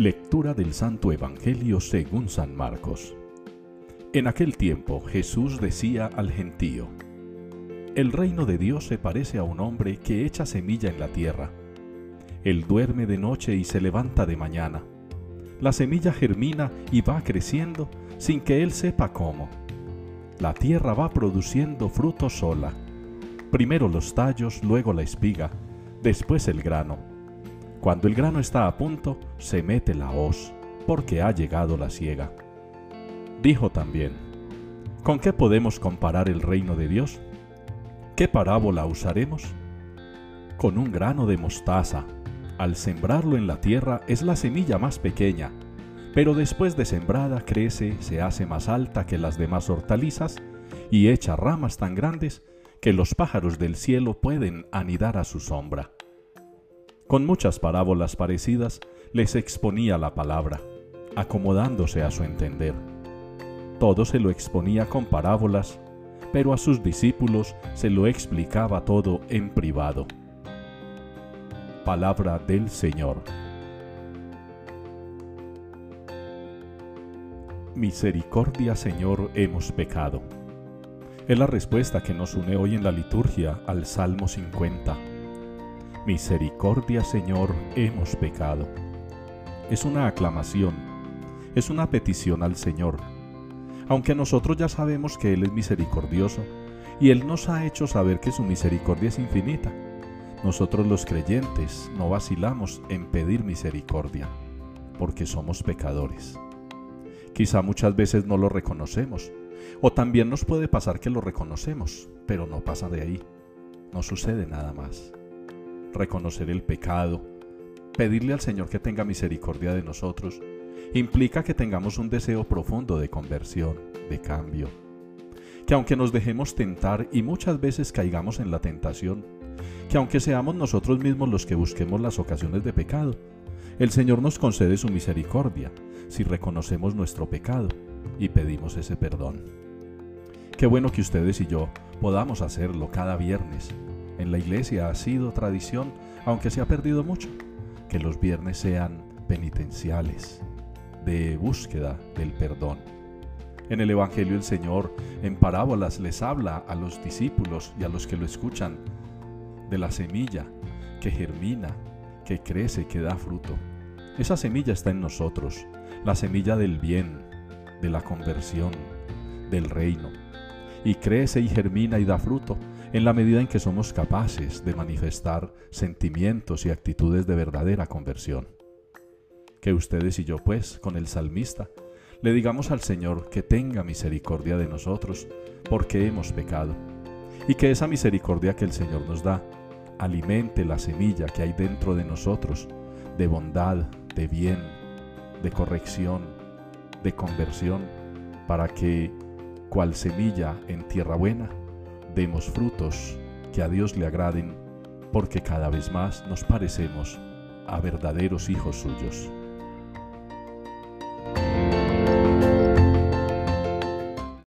Lectura del Santo Evangelio según San Marcos. En aquel tiempo Jesús decía al gentío, El reino de Dios se parece a un hombre que echa semilla en la tierra. Él duerme de noche y se levanta de mañana. La semilla germina y va creciendo sin que él sepa cómo. La tierra va produciendo fruto sola. Primero los tallos, luego la espiga, después el grano cuando el grano está a punto, se mete la hoz, porque ha llegado la siega. Dijo también, ¿con qué podemos comparar el reino de Dios? ¿Qué parábola usaremos? Con un grano de mostaza. Al sembrarlo en la tierra es la semilla más pequeña, pero después de sembrada crece, se hace más alta que las demás hortalizas y echa ramas tan grandes que los pájaros del cielo pueden anidar a su sombra. Con muchas parábolas parecidas les exponía la palabra, acomodándose a su entender. Todo se lo exponía con parábolas, pero a sus discípulos se lo explicaba todo en privado. Palabra del Señor. Misericordia, Señor, hemos pecado. Es la respuesta que nos une hoy en la liturgia al Salmo 50 Misericordia Señor, hemos pecado. Es una aclamación, es una petición al Señor. Aunque nosotros ya sabemos que Él es misericordioso y Él nos ha hecho saber que su misericordia es infinita, nosotros los creyentes no vacilamos en pedir misericordia, porque somos pecadores. Quizá muchas veces no lo reconocemos, o también nos puede pasar que lo reconocemos, pero no pasa de ahí, no sucede nada más reconocer el pecado, pedirle al Señor que tenga misericordia de nosotros, implica que tengamos un deseo profundo de conversión, de cambio. Que aunque nos dejemos tentar y muchas veces caigamos en la tentación, que aunque seamos nosotros mismos los que busquemos las ocasiones de pecado, el Señor nos concede su misericordia si reconocemos nuestro pecado y pedimos ese perdón. Qué bueno que ustedes y yo podamos hacerlo cada viernes en la iglesia ha sido tradición, aunque se ha perdido mucho, que los viernes sean penitenciales, de búsqueda del perdón. En el Evangelio el Señor en parábolas les habla a los discípulos y a los que lo escuchan de la semilla que germina, que crece, que da fruto. Esa semilla está en nosotros, la semilla del bien, de la conversión, del reino. Y crece y germina y da fruto en la medida en que somos capaces de manifestar sentimientos y actitudes de verdadera conversión. Que ustedes y yo, pues, con el salmista, le digamos al Señor que tenga misericordia de nosotros, porque hemos pecado, y que esa misericordia que el Señor nos da alimente la semilla que hay dentro de nosotros de bondad, de bien, de corrección, de conversión, para que, cual semilla en tierra buena, demos frutos que a Dios le agraden, porque cada vez más nos parecemos a verdaderos hijos suyos.